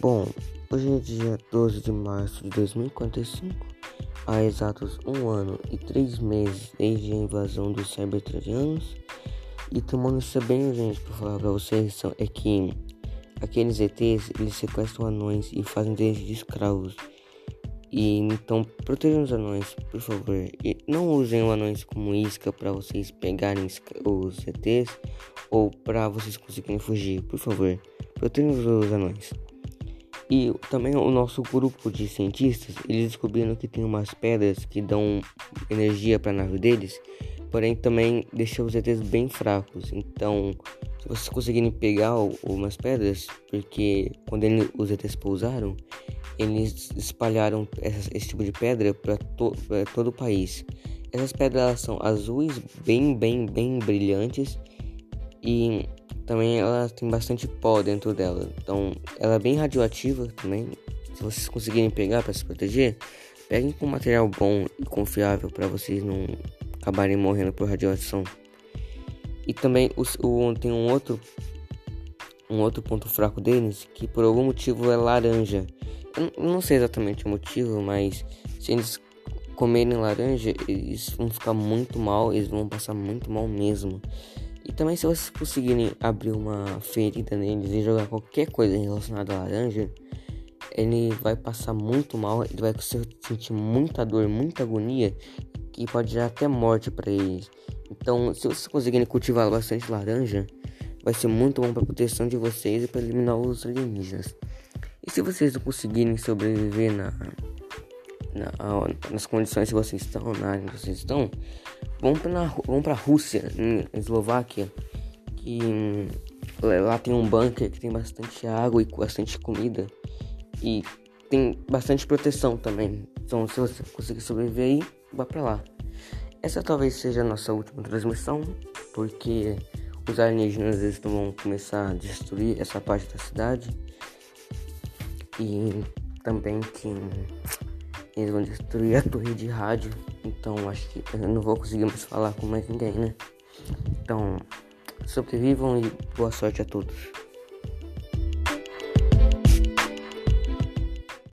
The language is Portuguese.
Bom, hoje é dia 12 de março de 2045, há exatos um ano e três meses desde a invasão dos cybertradianos. E tomando isso bem urgente para falar para vocês é que aqueles ETs eles sequestram anões e fazem deles de escravos. E então protejam os anões, por favor. E não usem os anões como isca para vocês pegarem os ETs ou para vocês conseguirem fugir, por favor. Protejam os anões. E também o nosso grupo de cientistas, eles descobriram que tem umas pedras que dão energia para a nave deles, porém também deixam os ETs bem fracos. Então, se vocês conseguirem pegar umas pedras, porque quando ele, os ETs pousaram, eles espalharam esse tipo de pedra para to, todo o país. Essas pedras são azuis, bem, bem, bem brilhantes e também ela tem bastante pó dentro dela. Então ela é bem radioativa também. Se vocês conseguirem pegar para se proteger, peguem com material bom e confiável para vocês não acabarem morrendo por radiação. E também o, o, tem um outro um outro ponto fraco deles que por algum motivo é laranja. Eu não sei exatamente o motivo, mas se eles comerem laranja, eles vão ficar muito mal, eles vão passar muito mal mesmo. E também se vocês conseguirem abrir uma ferida neles e jogar qualquer coisa relacionada à laranja, ele vai passar muito mal, ele vai sentir muita dor, muita agonia e pode gerar até morte para eles. Então, se vocês conseguirem cultivar bastante laranja, vai ser muito bom para proteção de vocês e para eliminar os alienígenas. E se vocês não conseguirem sobreviver na na, nas condições que vocês estão, na área que vocês estão, vão para vão Rússia, em Eslováquia, que hum, lá tem um bunker que tem bastante água e bastante comida e tem bastante proteção também. Então, se você conseguir sobreviver aí, vá para lá. Essa talvez seja a nossa última transmissão, porque os alienígenas eles vão começar a destruir essa parte da cidade e também que eles vão destruir a torre de rádio. Então acho que eu não vou conseguir mais falar com mais ninguém, né? Então sobrevivam e boa sorte a todos.